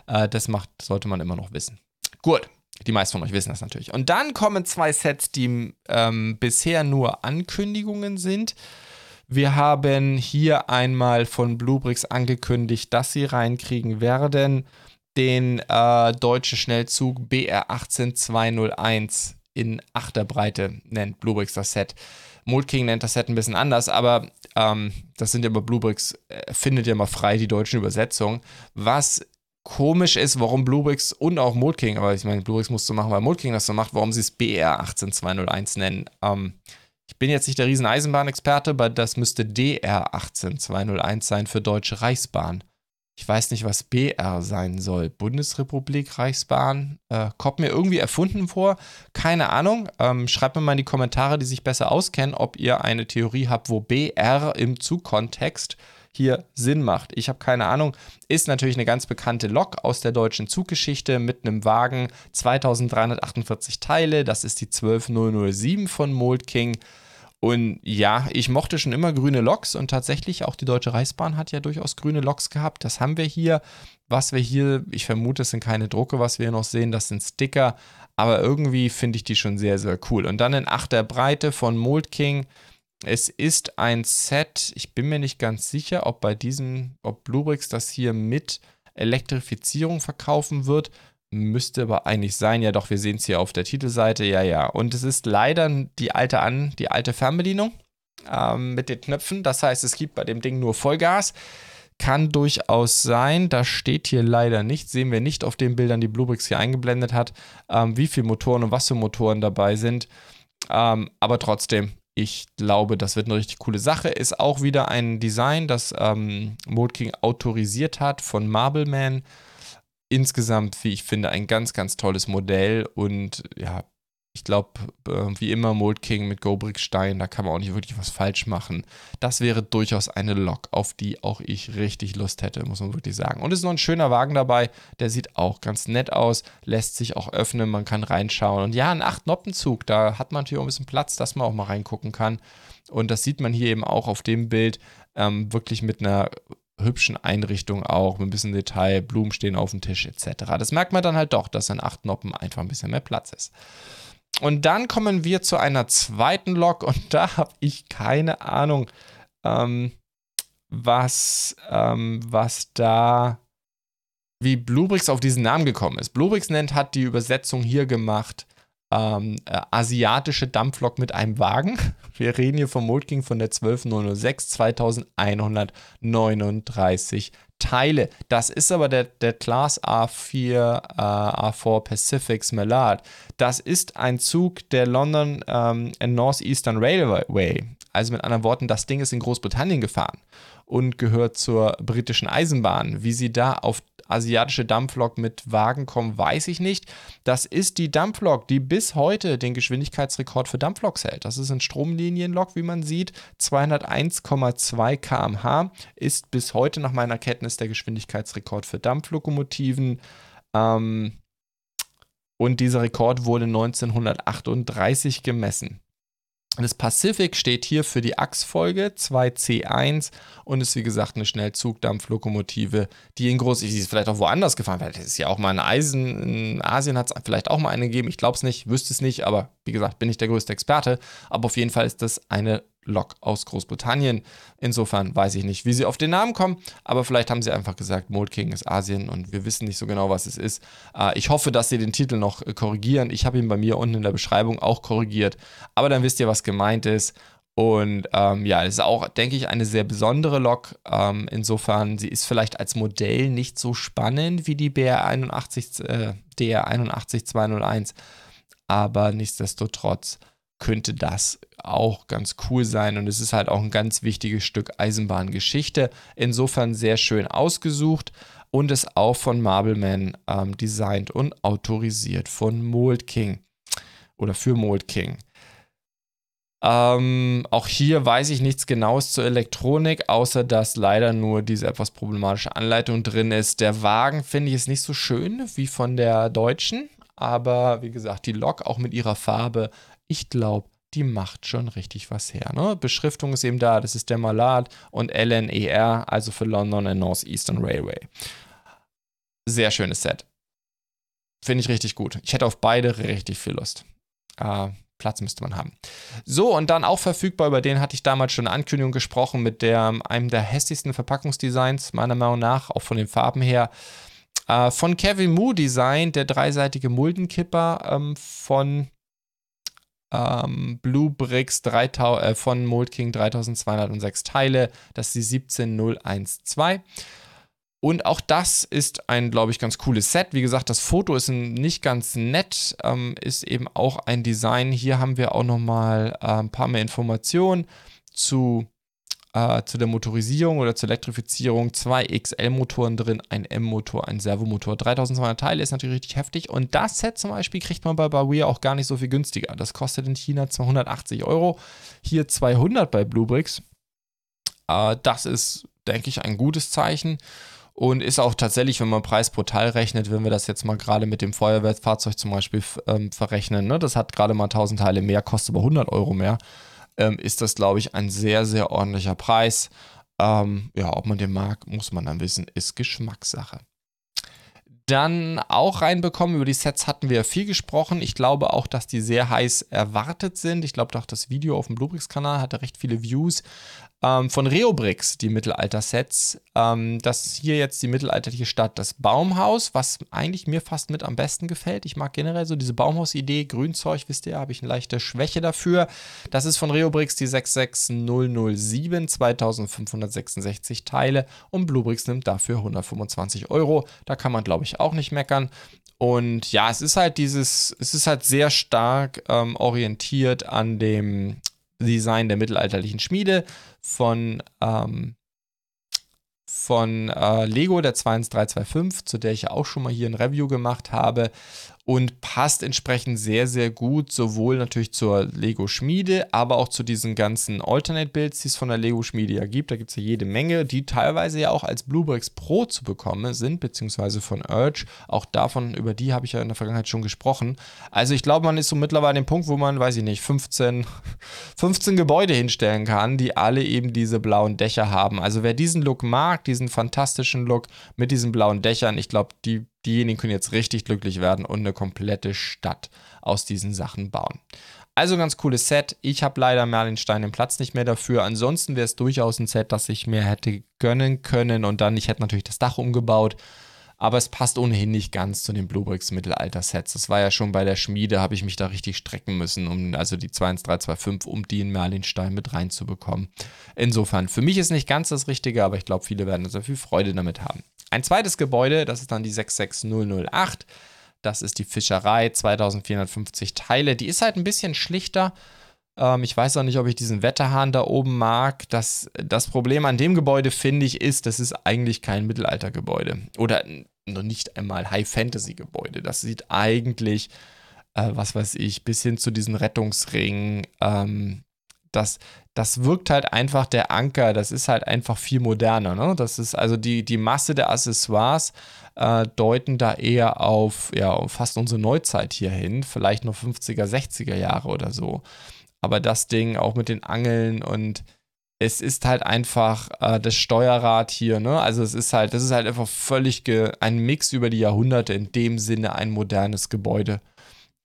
A: Äh, das macht, sollte man immer noch wissen. Gut. Die meisten von euch wissen das natürlich. Und dann kommen zwei Sets, die ähm, bisher nur Ankündigungen sind. Wir haben hier einmal von Bluebricks angekündigt, dass sie reinkriegen werden den äh, deutschen Schnellzug BR18201 in Achterbreite, nennt Bluebricks das Set. Mold King nennt das Set ein bisschen anders, aber ähm, das sind ja immer Bluebricks, äh, findet ja immer frei die deutschen Übersetzungen. Was komisch ist, warum Bluebricks und auch Mold King, aber ich meine, Bluebricks musst du machen, weil Mold King das so macht, warum sie es BR 18201 nennen. Ähm, ich bin jetzt nicht der riesen Eisenbahnexperte, aber das müsste DR 18201 sein für Deutsche Reichsbahn. Ich weiß nicht, was BR sein soll. Bundesrepublik Reichsbahn. Äh, kommt mir irgendwie erfunden vor. Keine Ahnung. Ähm, schreibt mir mal in die Kommentare, die sich besser auskennen, ob ihr eine Theorie habt, wo BR im Zugkontext hier Sinn macht. Ich habe keine Ahnung. Ist natürlich eine ganz bekannte Lok aus der deutschen Zuggeschichte mit einem Wagen 2348 Teile. Das ist die 12007 von Mold King. Und ja, ich mochte schon immer grüne Loks und tatsächlich auch die Deutsche Reichsbahn hat ja durchaus grüne Loks gehabt. Das haben wir hier. Was wir hier, ich vermute, es sind keine Drucke, was wir hier noch sehen, das sind Sticker. Aber irgendwie finde ich die schon sehr, sehr cool. Und dann in achter Breite von Mold King. Es ist ein Set, ich bin mir nicht ganz sicher, ob bei diesem, ob Bluebricks das hier mit Elektrifizierung verkaufen wird. Müsste aber eigentlich sein, ja doch, wir sehen es hier auf der Titelseite, ja, ja. Und es ist leider die alte an, die alte Fernbedienung ähm, mit den Knöpfen. Das heißt, es gibt bei dem Ding nur Vollgas. Kann durchaus sein, das steht hier leider nicht, sehen wir nicht auf den Bildern, die Bluebricks hier eingeblendet hat, ähm, wie viele Motoren und was für Motoren dabei sind. Ähm, aber trotzdem, ich glaube, das wird eine richtig coole Sache. Ist auch wieder ein Design, das ähm, Mode King autorisiert hat von Marbleman insgesamt, wie ich finde, ein ganz, ganz tolles Modell und ja, ich glaube, äh, wie immer Mold King mit Gobrickstein, da kann man auch nicht wirklich was falsch machen. Das wäre durchaus eine Lok, auf die auch ich richtig Lust hätte, muss man wirklich sagen. Und es ist noch ein schöner Wagen dabei, der sieht auch ganz nett aus, lässt sich auch öffnen, man kann reinschauen. Und ja, ein 8-Noppenzug, da hat man natürlich auch ein bisschen Platz, dass man auch mal reingucken kann. Und das sieht man hier eben auch auf dem Bild ähm, wirklich mit einer hübschen Einrichtung auch, mit ein bisschen Detail, Blumen stehen auf dem Tisch etc. Das merkt man dann halt doch, dass in acht Noppen einfach ein bisschen mehr Platz ist. Und dann kommen wir zu einer zweiten Lok und da habe ich keine Ahnung, ähm, was, ähm, was da, wie Bluebricks auf diesen Namen gekommen ist. Bluebricks nennt, hat die Übersetzung hier gemacht, ähm, äh, asiatische Dampflok mit einem Wagen. [laughs] Wir reden hier vom Moltking von der 12006, 2139 Teile. Das ist aber der, der Class A4, äh, A4 Pacific Mallard. Das ist ein Zug der London ähm, North Eastern Railway. Also mit anderen Worten, das Ding ist in Großbritannien gefahren und gehört zur britischen Eisenbahn. Wie sie da auf asiatische Dampflok mit Wagen kommen, weiß ich nicht. Das ist die Dampflok, die bis heute den Geschwindigkeitsrekord für Dampfloks hält. Das ist ein Stromlinienlok, wie man sieht. 201,2 km/h ist bis heute nach meiner Kenntnis der Geschwindigkeitsrekord für Dampflokomotiven. Ähm, und dieser Rekord wurde 1938 gemessen. Das Pacific steht hier für die Achsfolge 2C1 und ist wie gesagt eine Schnellzugdampflokomotive, die in groß, die ist vielleicht auch woanders gefahren, weil das ist ja auch mal ein Eisen, in Asien hat es vielleicht auch mal eine gegeben, ich glaube es nicht, wüsste es nicht, aber wie gesagt, bin ich der größte Experte, aber auf jeden Fall ist das eine Lok aus Großbritannien. Insofern weiß ich nicht, wie sie auf den Namen kommen, aber vielleicht haben sie einfach gesagt, Mold King ist Asien und wir wissen nicht so genau, was es ist. Äh, ich hoffe, dass sie den Titel noch äh, korrigieren. Ich habe ihn bei mir unten in der Beschreibung auch korrigiert, aber dann wisst ihr, was gemeint ist. Und ähm, ja, es ist auch, denke ich, eine sehr besondere Lok. Ähm, insofern, sie ist vielleicht als Modell nicht so spannend wie die BR81, äh, DR81201, aber nichtsdestotrotz könnte das auch ganz cool sein und es ist halt auch ein ganz wichtiges Stück Eisenbahngeschichte. Insofern sehr schön ausgesucht und ist auch von Marbleman ähm, designt und autorisiert von Mold King oder für Mold King. Ähm, auch hier weiß ich nichts Genaues zur Elektronik, außer dass leider nur diese etwas problematische Anleitung drin ist. Der Wagen finde ich ist nicht so schön wie von der deutschen, aber wie gesagt, die Lok auch mit ihrer Farbe ich glaube, die macht schon richtig was her. Ne? Beschriftung ist eben da, das ist der Malad und LNER, also für London and North Eastern Railway. Sehr schönes Set. Finde ich richtig gut. Ich hätte auf beide richtig viel Lust. Äh, Platz müsste man haben. So, und dann auch verfügbar, über den hatte ich damals schon eine Ankündigung gesprochen, mit der, einem der hässlichsten Verpackungsdesigns, meiner Meinung nach, auch von den Farben her. Äh, von Kevin Moo Design, der dreiseitige Muldenkipper ähm, von ähm, Blue Bricks 3000, äh, von Mold King 3206 Teile. Das ist die 17012. Und auch das ist ein, glaube ich, ganz cooles Set. Wie gesagt, das Foto ist nicht ganz nett, ähm, ist eben auch ein Design. Hier haben wir auch nochmal äh, ein paar mehr Informationen zu äh, zu der Motorisierung oder zur Elektrifizierung zwei XL-Motoren drin, ein M-Motor, ein Servomotor. 3200 Teile ist natürlich richtig heftig und das Set zum Beispiel kriegt man bei Bawea auch gar nicht so viel günstiger. Das kostet in China 280 Euro, hier 200 bei Bluebricks. Äh, das ist, denke ich, ein gutes Zeichen und ist auch tatsächlich, wenn man Preis pro Teil rechnet, wenn wir das jetzt mal gerade mit dem Feuerwehrfahrzeug zum Beispiel ähm, verrechnen, ne? das hat gerade mal 1000 Teile mehr, kostet aber 100 Euro mehr ähm, ist das, glaube ich, ein sehr, sehr ordentlicher Preis. Ähm, ja, ob man den mag, muss man dann wissen, ist Geschmackssache. Dann auch reinbekommen, über die Sets hatten wir viel gesprochen. Ich glaube auch, dass die sehr heiß erwartet sind. Ich glaube auch, das Video auf dem Bluebricks-Kanal hatte recht viele Views ähm, von Reobrix, die Mittelalter-Sets. Ähm, das hier jetzt die mittelalterliche Stadt, das Baumhaus, was eigentlich mir fast mit am besten gefällt. Ich mag generell so diese Baumhaus-Idee, Grünzeug, wisst ihr, habe ich eine leichte Schwäche dafür. Das ist von Reobrix die 66007, 2566 Teile und Bluebrix nimmt dafür 125 Euro. Da kann man, glaube ich, auch nicht meckern. Und ja, es ist halt dieses, es ist halt sehr stark ähm, orientiert an dem Design der mittelalterlichen Schmiede von, ähm, von äh, Lego, der 21325, zu der ich ja auch schon mal hier ein Review gemacht habe und passt entsprechend sehr, sehr gut sowohl natürlich zur Lego-Schmiede, aber auch zu diesen ganzen Alternate-Builds, die es von der Lego-Schmiede ja gibt. Da gibt es ja jede Menge, die teilweise ja auch als Bluebricks Pro zu bekommen sind, beziehungsweise von Urge. Auch davon, über die habe ich ja in der Vergangenheit schon gesprochen. Also ich glaube, man ist so mittlerweile an dem Punkt, wo man, weiß ich nicht, 15, 15 [laughs] Gebäude hinstellen kann, die alle eben diese blauen Dächer haben. Also wer diesen Look mag, diesen fantastischen Look mit diesen blauen Dächern, ich glaube, die, diejenigen können jetzt richtig glücklich werden und eine komplette Stadt aus diesen Sachen bauen. Also ganz cooles Set. Ich habe leider Merlinstein den Platz nicht mehr dafür. Ansonsten wäre es durchaus ein Set, das ich mir hätte gönnen können und dann, ich hätte natürlich das Dach umgebaut aber es passt ohnehin nicht ganz zu den Bluebricks Mittelalter-Sets. Das war ja schon bei der Schmiede, habe ich mich da richtig strecken müssen, um also die 21325, um die in Merlinstein mit reinzubekommen. Insofern, für mich ist nicht ganz das Richtige, aber ich glaube, viele werden sehr viel Freude damit haben. Ein zweites Gebäude, das ist dann die 66008. Das ist die Fischerei, 2450 Teile. Die ist halt ein bisschen schlichter. Ähm, ich weiß auch nicht, ob ich diesen Wetterhahn da oben mag. Das, das Problem an dem Gebäude, finde ich, ist, das ist eigentlich kein Mittelaltergebäude. Oder noch nicht einmal High-Fantasy-Gebäude. Das sieht eigentlich, äh, was weiß ich, bis hin zu diesen Rettungsringen. Ähm, das, das wirkt halt einfach der Anker, das ist halt einfach viel moderner. Ne? Das ist also die, die Masse der Accessoires äh, deuten da eher auf, ja, fast unsere Neuzeit hier hin, vielleicht noch 50er, 60er Jahre oder so. Aber das Ding auch mit den Angeln und es ist halt einfach äh, das Steuerrad hier, ne? Also es ist halt, das ist halt einfach völlig ein Mix über die Jahrhunderte, in dem Sinne ein modernes Gebäude.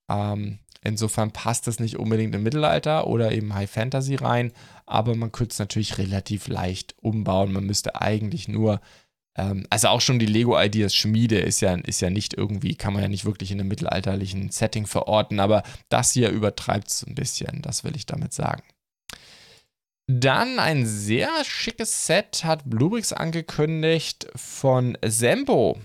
A: Ähm, insofern passt es nicht unbedingt im Mittelalter oder eben High Fantasy rein, aber man könnte es natürlich relativ leicht umbauen. Man müsste eigentlich nur ähm, also auch schon die Lego Ideas Schmiede ist ja, ist ja nicht irgendwie, kann man ja nicht wirklich in einem mittelalterlichen Setting verorten, aber das hier übertreibt es ein bisschen, das will ich damit sagen. Dann ein sehr schickes Set hat Bluebricks angekündigt von Sembo,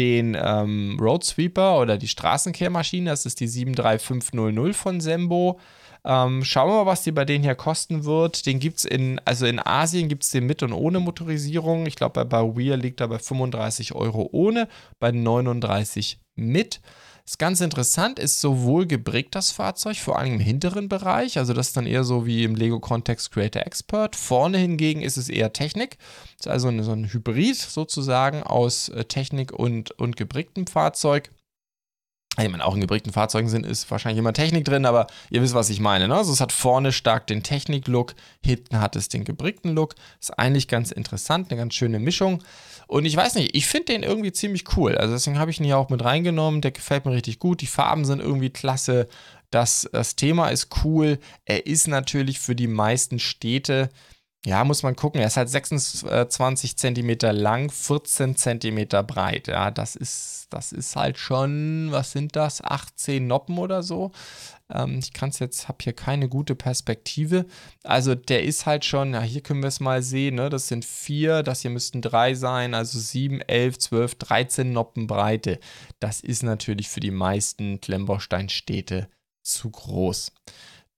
A: den ähm, Road Sweeper oder die Straßenkehrmaschine. Das ist die 73500 von Sembo. Ähm, schauen wir mal, was die bei denen hier kosten wird. Den gibt es in, also in Asien gibt es den mit und ohne Motorisierung. Ich glaube, bei Weir liegt er bei 35 Euro ohne, bei 39 mit. Ist ganz interessant, ist sowohl geprägt das Fahrzeug, vor allem im hinteren Bereich, also das ist dann eher so wie im Lego-Kontext Creator Expert. Vorne hingegen ist es eher Technik, ist also so ein Hybrid sozusagen aus äh, Technik und, und geprägtem Fahrzeug ich meine, auch in geprägten Fahrzeugen sind, ist wahrscheinlich immer Technik drin, aber ihr wisst, was ich meine. Ne? Also es hat vorne stark den Technik-Look, hinten hat es den geprägten Look. Ist eigentlich ganz interessant, eine ganz schöne Mischung. Und ich weiß nicht, ich finde den irgendwie ziemlich cool. Also deswegen habe ich ihn hier auch mit reingenommen. Der gefällt mir richtig gut. Die Farben sind irgendwie klasse. Das, das Thema ist cool. Er ist natürlich für die meisten Städte ja, muss man gucken. Er ist halt 26 cm lang, 14 cm breit. Ja, das ist, das ist halt schon, was sind das? 18 Noppen oder so. Ähm, ich kann es jetzt, habe hier keine gute Perspektive. Also der ist halt schon, ja, hier können wir es mal sehen, ne? Das sind vier, das hier müssten drei sein, also 7, 11, 12, 13 Noppen Breite. Das ist natürlich für die meisten Klemmbaustein-Städte zu groß.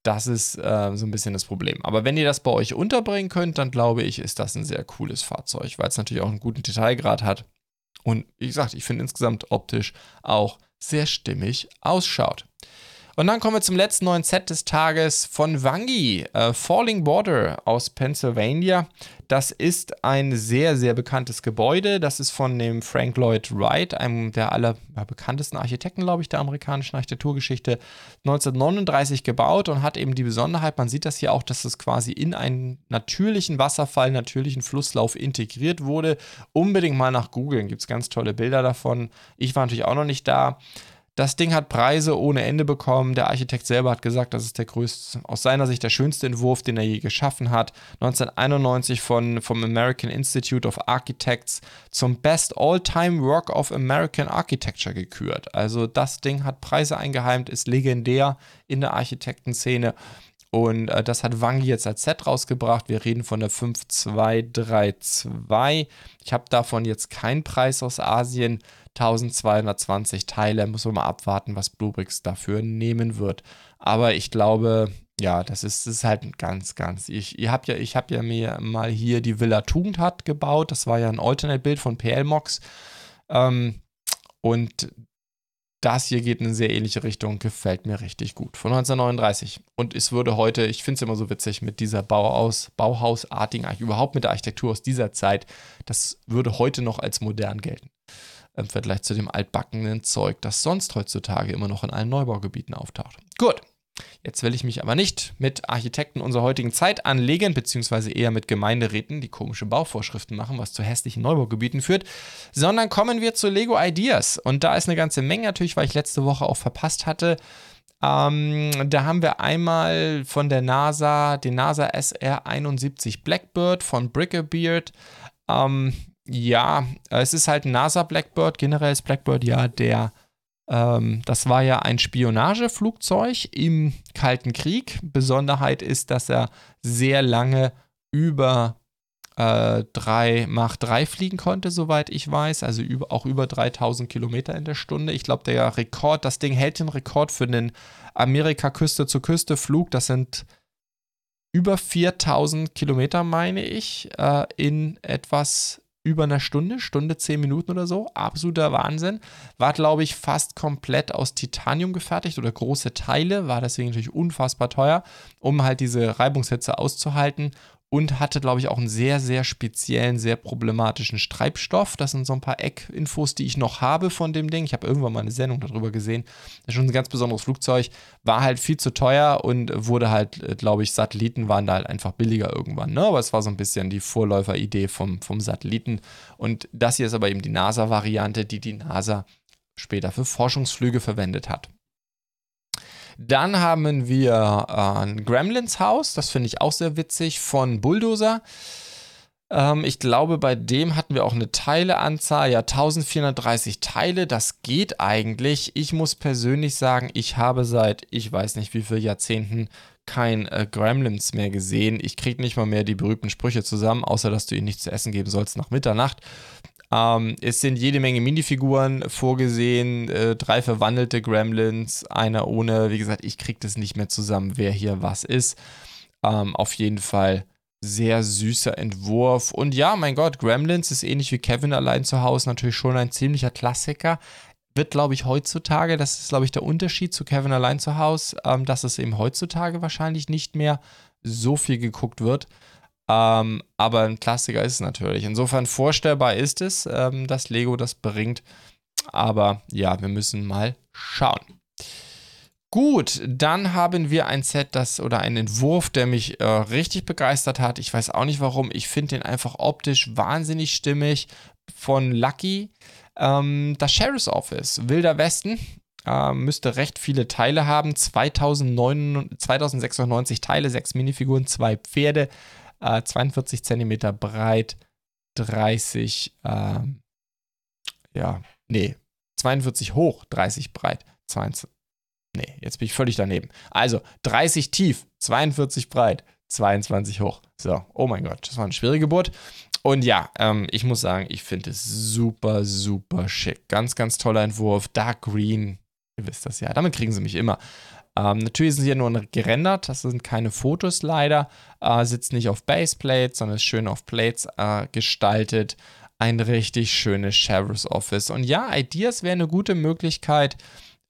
A: Das ist äh, so ein bisschen das Problem. Aber wenn ihr das bei euch unterbringen könnt, dann glaube ich, ist das ein sehr cooles Fahrzeug, weil es natürlich auch einen guten Detailgrad hat. Und wie gesagt, ich finde insgesamt optisch auch sehr stimmig ausschaut. Und dann kommen wir zum letzten neuen Set des Tages von Wangi, äh, Falling Border aus Pennsylvania. Das ist ein sehr, sehr bekanntes Gebäude. Das ist von dem Frank Lloyd Wright, einem der allerbekanntesten Architekten, glaube ich, der amerikanischen Architekturgeschichte, 1939 gebaut und hat eben die Besonderheit, man sieht das hier auch, dass es quasi in einen natürlichen Wasserfall, natürlichen Flusslauf integriert wurde. Unbedingt mal nach googeln, gibt es ganz tolle Bilder davon. Ich war natürlich auch noch nicht da. Das Ding hat Preise ohne Ende bekommen. Der Architekt selber hat gesagt, das ist der größte, aus seiner Sicht der schönste Entwurf, den er je geschaffen hat. 1991 von, vom American Institute of Architects zum Best All-Time Work of American Architecture gekürt. Also das Ding hat Preise eingeheimt, ist legendär in der Architektenszene. Und äh, das hat Wangi jetzt als Set rausgebracht. Wir reden von der 5232. Ich habe davon jetzt keinen Preis aus Asien. 1220 Teile. Muss man mal abwarten, was Bluebricks dafür nehmen wird. Aber ich glaube, ja, das ist, das ist halt ganz, ganz. Ich, ihr habt ja, ich habe ja mir mal hier die Villa Tugendhat gebaut. Das war ja ein Alternate-Bild von PL Mox. Ähm, und das hier geht in eine sehr ähnliche Richtung, gefällt mir richtig gut. Von 1939. Und es würde heute, ich finde es immer so witzig, mit dieser Bauhaus, Bauhausartigen, überhaupt mit der Architektur aus dieser Zeit, das würde heute noch als modern gelten im Vergleich zu dem altbackenen Zeug, das sonst heutzutage immer noch in allen Neubaugebieten auftaucht. Gut, Jetzt will ich mich aber nicht mit Architekten unserer heutigen Zeit anlegen, beziehungsweise eher mit Gemeinderäten, die komische Bauvorschriften machen, was zu hässlichen Neubaugebieten führt, sondern kommen wir zu Lego Ideas. Und da ist eine ganze Menge natürlich, weil ich letzte Woche auch verpasst hatte. Ähm, da haben wir einmal von der NASA den NASA SR71 Blackbird von Brickabeard. Ähm, ja, es ist halt ein NASA Blackbird. Generell ist Blackbird ja der ähm, das war ja ein Spionageflugzeug im Kalten Krieg. Besonderheit ist, dass er sehr lange über äh, 3 Mach 3 fliegen konnte, soweit ich weiß. Also über, auch über 3000 Kilometer in der Stunde. Ich glaube, der Rekord, das Ding hält den Rekord für den Amerika-Küste-zu-Küste-Flug. Das sind über 4000 Kilometer, meine ich, äh, in etwas über einer Stunde, Stunde, zehn Minuten oder so. Absoluter Wahnsinn. War, glaube ich, fast komplett aus Titanium gefertigt oder große Teile, war deswegen natürlich unfassbar teuer, um halt diese Reibungshitze auszuhalten und hatte, glaube ich, auch einen sehr, sehr speziellen, sehr problematischen Streibstoff. Das sind so ein paar Eckinfos, die ich noch habe von dem Ding. Ich habe irgendwann mal eine Sendung darüber gesehen. Das ist schon ein ganz besonderes Flugzeug. War halt viel zu teuer und wurde halt, glaube ich, Satelliten waren da halt einfach billiger irgendwann. Ne? Aber es war so ein bisschen die Vorläuferidee vom, vom Satelliten. Und das hier ist aber eben die NASA-Variante, die die NASA später für Forschungsflüge verwendet hat. Dann haben wir äh, ein Gremlins Haus, das finde ich auch sehr witzig, von Bulldozer. Ähm, ich glaube, bei dem hatten wir auch eine Teileanzahl, ja 1430 Teile, das geht eigentlich. Ich muss persönlich sagen, ich habe seit, ich weiß nicht wie vielen Jahrzehnten kein äh, Gremlins mehr gesehen. Ich kriege nicht mal mehr die berühmten Sprüche zusammen, außer dass du ihnen nichts zu essen geben sollst nach Mitternacht. Ähm, es sind jede Menge Minifiguren vorgesehen, äh, drei verwandelte Gremlins, einer ohne. Wie gesagt, ich kriege das nicht mehr zusammen, wer hier was ist. Ähm, auf jeden Fall sehr süßer Entwurf. Und ja, mein Gott, Gremlins ist ähnlich wie Kevin allein zu Hause natürlich schon ein ziemlicher Klassiker. Wird, glaube ich, heutzutage, das ist, glaube ich, der Unterschied zu Kevin allein zu Hause, ähm, dass es eben heutzutage wahrscheinlich nicht mehr so viel geguckt wird. Ähm, aber ein Klassiker ist es natürlich. Insofern vorstellbar ist es, ähm, dass Lego das bringt. Aber ja, wir müssen mal schauen. Gut, dann haben wir ein Set, das oder einen Entwurf, der mich äh, richtig begeistert hat. Ich weiß auch nicht warum. Ich finde den einfach optisch wahnsinnig stimmig von Lucky. Ähm, das Sheriff's Office, Wilder Westen, äh, müsste recht viele Teile haben. 2009, 2096 Teile, sechs Minifiguren, zwei Pferde, äh, 42 cm breit, 30, äh, ja, nee, 42 hoch, 30 breit, 20, nee, jetzt bin ich völlig daneben. Also 30 tief, 42 breit, 22 hoch. So, oh mein Gott, das war eine schwere Geburt. Und ja, ähm, ich muss sagen, ich finde es super, super schick. Ganz, ganz toller Entwurf. Dark Green, ihr wisst das ja, damit kriegen sie mich immer. Ähm, natürlich sind sie ja nur gerendert, das sind keine Fotos leider. Äh, sitzt nicht auf Baseplates, sondern ist schön auf Plates äh, gestaltet. Ein richtig schönes Sheriff's Office. Und ja, Ideas wäre eine gute Möglichkeit,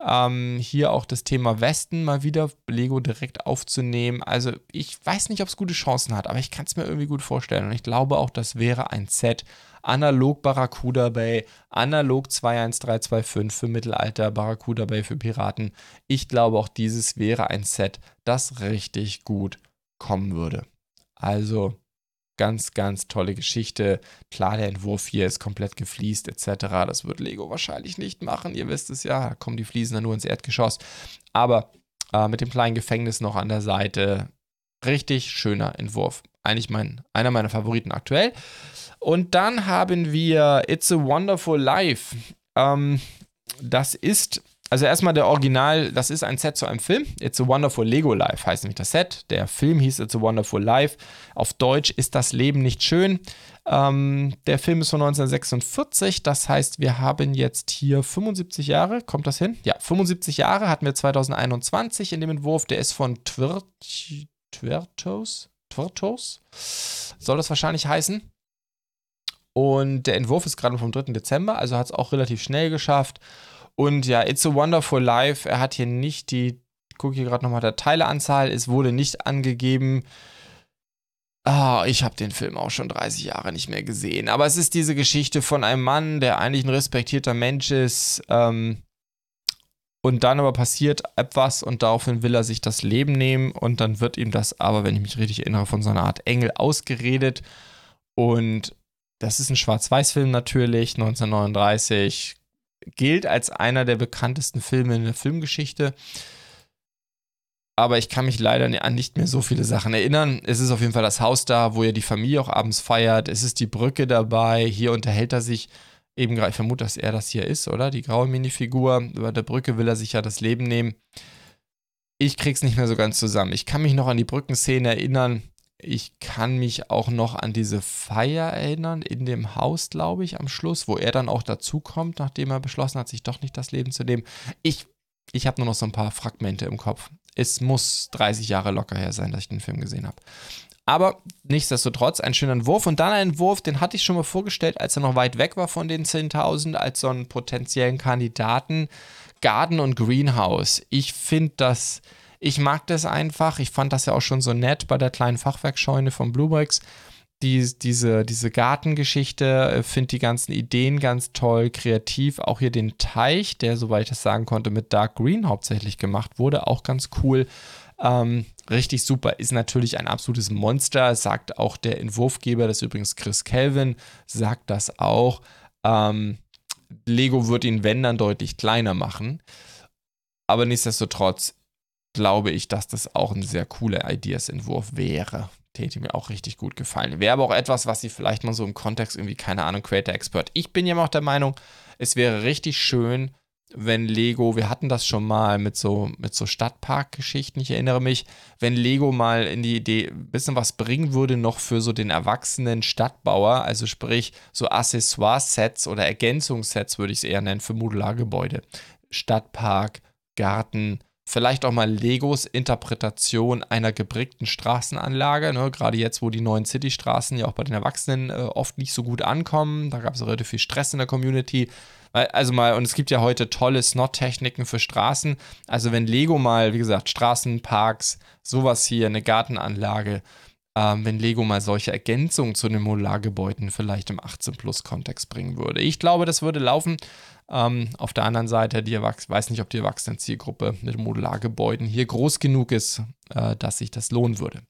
A: ähm, hier auch das Thema Westen mal wieder Lego direkt aufzunehmen. Also ich weiß nicht, ob es gute Chancen hat, aber ich kann es mir irgendwie gut vorstellen. Und ich glaube auch, das wäre ein Set, analog Barracuda Bay, analog 21325 für Mittelalter, Barracuda Bay für Piraten. Ich glaube, auch dieses wäre ein Set, das richtig gut kommen würde. Also ganz, ganz tolle Geschichte. Klar, der Entwurf hier ist komplett gefliest etc. Das wird Lego wahrscheinlich nicht machen. Ihr wisst es ja, da kommen die Fliesen dann nur ins Erdgeschoss. Aber äh, mit dem kleinen Gefängnis noch an der Seite, richtig schöner Entwurf. Eigentlich mein, einer meiner Favoriten aktuell. Und dann haben wir It's a Wonderful Life. Ähm, das ist, also erstmal der Original, das ist ein Set zu einem Film. It's a Wonderful Lego Life heißt nämlich das Set. Der Film hieß It's a Wonderful Life. Auf Deutsch ist das Leben nicht schön. Ähm, der Film ist von 1946, das heißt, wir haben jetzt hier 75 Jahre. Kommt das hin? Ja, 75 Jahre hatten wir 2021 in dem Entwurf. Der ist von Twirt Twertos. Twertos soll das wahrscheinlich heißen. Und der Entwurf ist gerade vom 3. Dezember, also hat es auch relativ schnell geschafft. Und ja, It's a Wonderful Life, er hat hier nicht die, gucke hier gerade nochmal der Teileanzahl, es wurde nicht angegeben. Ah, ich habe den Film auch schon 30 Jahre nicht mehr gesehen. Aber es ist diese Geschichte von einem Mann, der eigentlich ein respektierter Mensch ist, ähm, Und dann aber passiert etwas und daraufhin will er sich das Leben nehmen und dann wird ihm das aber, wenn ich mich richtig erinnere, von so einer Art Engel ausgeredet. Und das ist ein Schwarz-Weiß-Film natürlich, 1939, gilt als einer der bekanntesten Filme in der Filmgeschichte. Aber ich kann mich leider an nicht mehr so viele Sachen erinnern. Es ist auf jeden Fall das Haus da, wo er die Familie auch abends feiert. Es ist die Brücke dabei. Hier unterhält er sich eben gerade, ich vermute, dass er das hier ist, oder? Die graue Minifigur. Über der Brücke will er sich ja das Leben nehmen. Ich krieg's nicht mehr so ganz zusammen. Ich kann mich noch an die Brückenszene erinnern. Ich kann mich auch noch an diese Feier erinnern, in dem Haus, glaube ich, am Schluss, wo er dann auch dazukommt, nachdem er beschlossen hat, sich doch nicht das Leben zu nehmen. Ich, ich habe nur noch so ein paar Fragmente im Kopf. Es muss 30 Jahre locker her sein, dass ich den Film gesehen habe. Aber nichtsdestotrotz ein schöner Entwurf. Und dann ein Entwurf, den hatte ich schon mal vorgestellt, als er noch weit weg war von den 10.000, als so einen potenziellen Kandidaten. Garden und Greenhouse. Ich finde das, ich mag das einfach. Ich fand das ja auch schon so nett bei der kleinen Fachwerkscheune von Bluebricks. Die, diese, diese Gartengeschichte, äh, finde die ganzen Ideen ganz toll, kreativ. Auch hier den Teich, der, soweit ich das sagen konnte, mit Dark Green hauptsächlich gemacht wurde, auch ganz cool. Ähm, richtig super, ist natürlich ein absolutes Monster, sagt auch der Entwurfgeber, das ist übrigens Chris Kelvin, sagt das auch. Ähm, Lego wird ihn, wenn dann, deutlich kleiner machen. Aber nichtsdestotrotz glaube ich, dass das auch ein sehr cooler Ideas-Entwurf wäre. Täte mir auch richtig gut gefallen. Wäre aber auch etwas, was sie vielleicht mal so im Kontext irgendwie, keine Ahnung, Creator Expert. Ich bin ja auch der Meinung, es wäre richtig schön, wenn Lego, wir hatten das schon mal mit so, mit so Stadtpark-Geschichten, ich erinnere mich, wenn Lego mal in die Idee ein bisschen was bringen würde, noch für so den erwachsenen Stadtbauer, also sprich so Accessoire-Sets oder Ergänzungssets, würde ich es eher nennen, für Modulargebäude. Stadtpark, Garten, vielleicht auch mal Legos Interpretation einer geprägten Straßenanlage. Ne? Gerade jetzt, wo die neuen City-Straßen ja auch bei den Erwachsenen äh, oft nicht so gut ankommen. Da gab es relativ viel Stress in der Community. Also mal, und es gibt ja heute tolle Snot-Techniken für Straßen. Also wenn Lego mal, wie gesagt, Straßenparks, sowas hier, eine Gartenanlage, ähm, wenn Lego mal solche Ergänzungen zu den Modulargebäuden vielleicht im 18-Plus-Kontext bringen würde. Ich glaube, das würde laufen. Ähm, auf der anderen Seite, die Erwachs weiß nicht, ob die Erwachsenen-Zielgruppe mit Modulargebäuden hier groß genug ist, äh, dass sich das lohnen würde.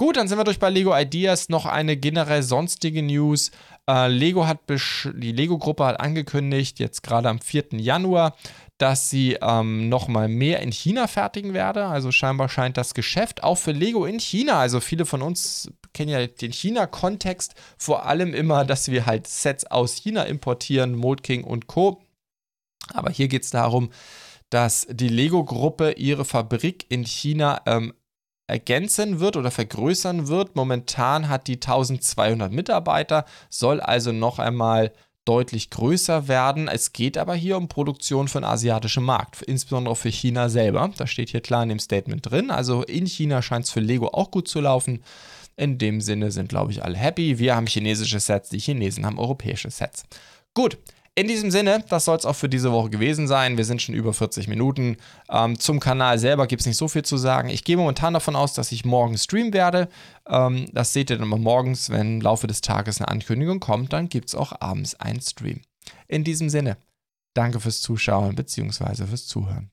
A: Gut, dann sind wir durch bei Lego Ideas. Noch eine generell sonstige News. Äh, Lego hat die Lego-Gruppe hat angekündigt, jetzt gerade am 4. Januar, dass sie ähm, nochmal mehr in China fertigen werde. Also scheinbar scheint das Geschäft auch für Lego in China. Also viele von uns kennen ja den China-Kontext vor allem immer, dass wir halt Sets aus China importieren, Mold King und Co. Aber hier geht es darum, dass die Lego-Gruppe ihre Fabrik in China ähm, ergänzen wird oder vergrößern wird. Momentan hat die 1200 Mitarbeiter, soll also noch einmal deutlich größer werden. Es geht aber hier um Produktion für den asiatischen Markt, insbesondere für China selber. Das steht hier klar in dem Statement drin. Also in China scheint es für Lego auch gut zu laufen. In dem Sinne sind, glaube ich, alle happy. Wir haben chinesische Sets, die Chinesen haben europäische Sets. Gut, in diesem Sinne, das soll es auch für diese Woche gewesen sein. Wir sind schon über 40 Minuten. Ähm, zum Kanal selber gibt es nicht so viel zu sagen. Ich gehe momentan davon aus, dass ich morgen streamen werde. Ähm, das seht ihr dann mal morgens, wenn im Laufe des Tages eine Ankündigung kommt. Dann gibt es auch abends einen Stream. In diesem Sinne, danke fürs Zuschauen bzw. fürs Zuhören.